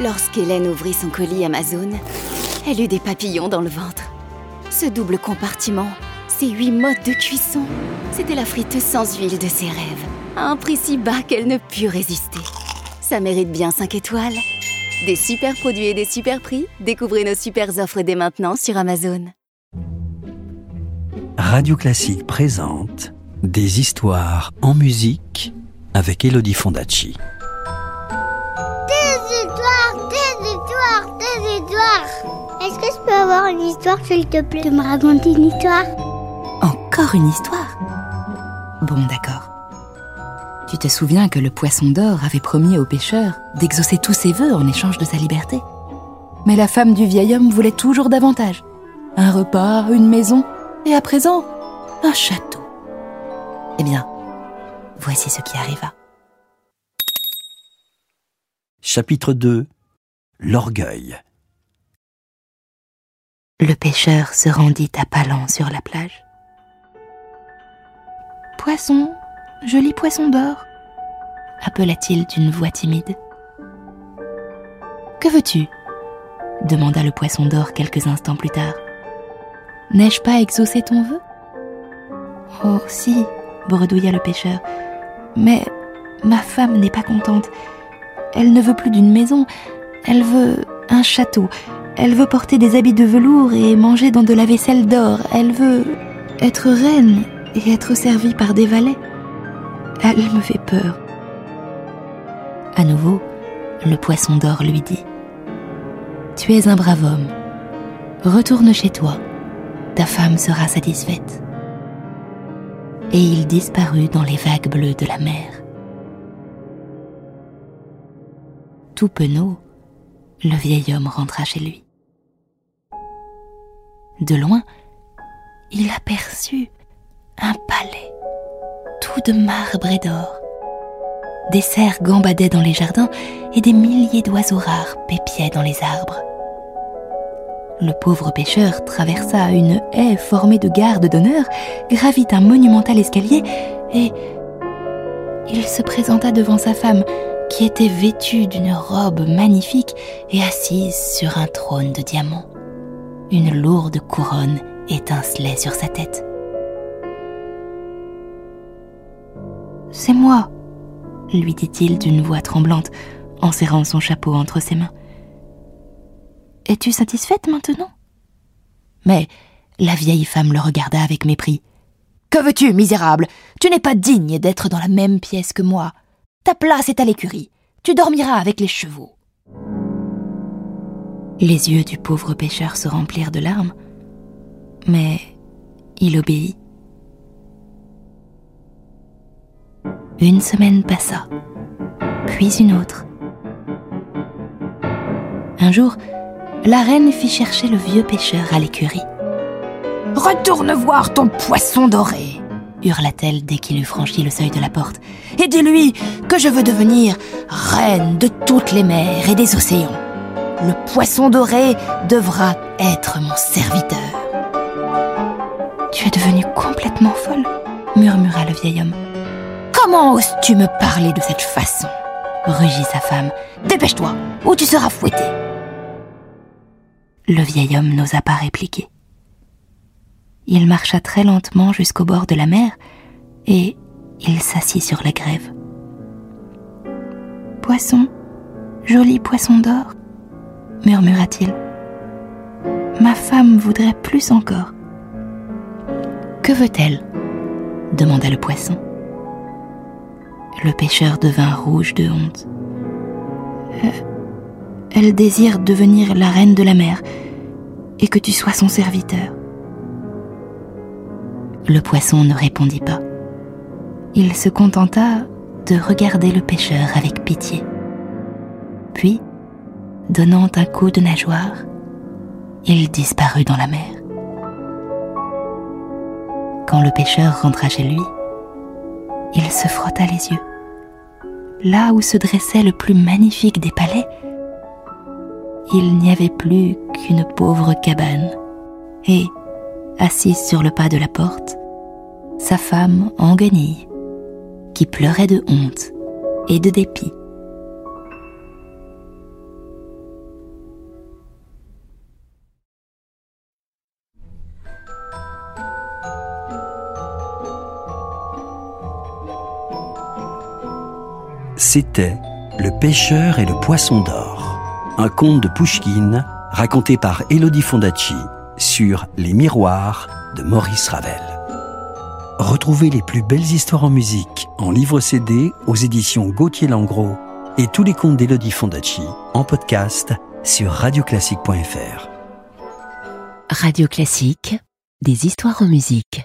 Lorsqu'Hélène ouvrit son colis Amazon, elle eut des papillons dans le ventre. Ce double compartiment, ces huit modes de cuisson, c'était la friteuse sans huile de ses rêves, à un prix si bas qu'elle ne put résister. Ça mérite bien 5 étoiles. Des super produits et des super prix, découvrez nos super offres dès maintenant sur Amazon. Radio Classique présente Des histoires en musique avec Elodie Fondacci. Avoir une histoire, s'il te plaît, de me raconter une histoire Encore une histoire Bon, d'accord. Tu te souviens que le poisson d'or avait promis au pêcheur d'exaucer tous ses vœux en échange de sa liberté? Mais la femme du vieil homme voulait toujours davantage. Un repas, une maison, et à présent, un château. Eh bien, voici ce qui arriva. Chapitre 2 L'orgueil. Le pêcheur se rendit à pas lents sur la plage. Poisson, joli poisson d'or, appela-t-il d'une voix timide. Que veux-tu? demanda le poisson d'or quelques instants plus tard. N'ai-je pas exaucé ton vœu? Oh, si, bredouilla le pêcheur. Mais ma femme n'est pas contente. Elle ne veut plus d'une maison, elle veut un château. Elle veut porter des habits de velours et manger dans de la vaisselle d'or. Elle veut être reine et être servie par des valets. Elle me fait peur. À nouveau, le poisson d'or lui dit Tu es un brave homme. Retourne chez toi. Ta femme sera satisfaite. Et il disparut dans les vagues bleues de la mer. Tout penaud, le vieil homme rentra chez lui. De loin, il aperçut un palais, tout de marbre et d'or. Des cerfs gambadaient dans les jardins et des milliers d'oiseaux rares pépiaient dans les arbres. Le pauvre pêcheur traversa une haie formée de gardes d'honneur, gravit un monumental escalier et il se présenta devant sa femme, qui était vêtue d'une robe magnifique et assise sur un trône de diamants. Une lourde couronne étincelait sur sa tête. C'est moi, lui dit-il d'une voix tremblante en serrant son chapeau entre ses mains. Es-tu satisfaite maintenant? Mais la vieille femme le regarda avec mépris. Que veux-tu, misérable? Tu n'es pas digne d'être dans la même pièce que moi. Ta place est à l'écurie. Tu dormiras avec les chevaux. Les yeux du pauvre pêcheur se remplirent de larmes, mais il obéit. Une semaine passa, puis une autre. Un jour, la reine fit chercher le vieux pêcheur à l'écurie. Retourne voir ton poisson doré, hurla-t-elle dès qu'il eut franchi le seuil de la porte, et dis-lui que je veux devenir reine de toutes les mers et des océans. Le poisson doré devra être mon serviteur. Tu es devenue complètement folle, murmura le vieil homme. Comment oses-tu me parler de cette façon? rugit sa femme. Dépêche-toi, ou tu seras fouetté. Le vieil homme n'osa pas répliquer. Il marcha très lentement jusqu'au bord de la mer et il s'assit sur la grève. Poisson, joli poisson d'or, murmura-t-il. Ma femme voudrait plus encore. Que veut-elle? demanda le poisson. Le pêcheur devint rouge de honte. Euh, elle désire devenir la reine de la mer et que tu sois son serviteur. Le poisson ne répondit pas. Il se contenta de regarder le pêcheur avec pitié. Puis, donnant un coup de nageoire, il disparut dans la mer. Quand le pêcheur rentra chez lui, il se frotta les yeux. Là où se dressait le plus magnifique des palais, il n'y avait plus qu'une pauvre cabane. Et, assise sur le pas de la porte, sa femme en guenille, qui pleurait de honte et de dépit. C'était Le pêcheur et le poisson d'or, un conte de Pouchkine raconté par Elodie Fondacci sur Les miroirs de Maurice Ravel. Retrouvez les plus belles histoires en musique en livre CD aux éditions Gauthier Langros et tous les contes d'Elodie Fondacci en podcast sur radioclassique.fr. Radio Classique, des histoires en musique.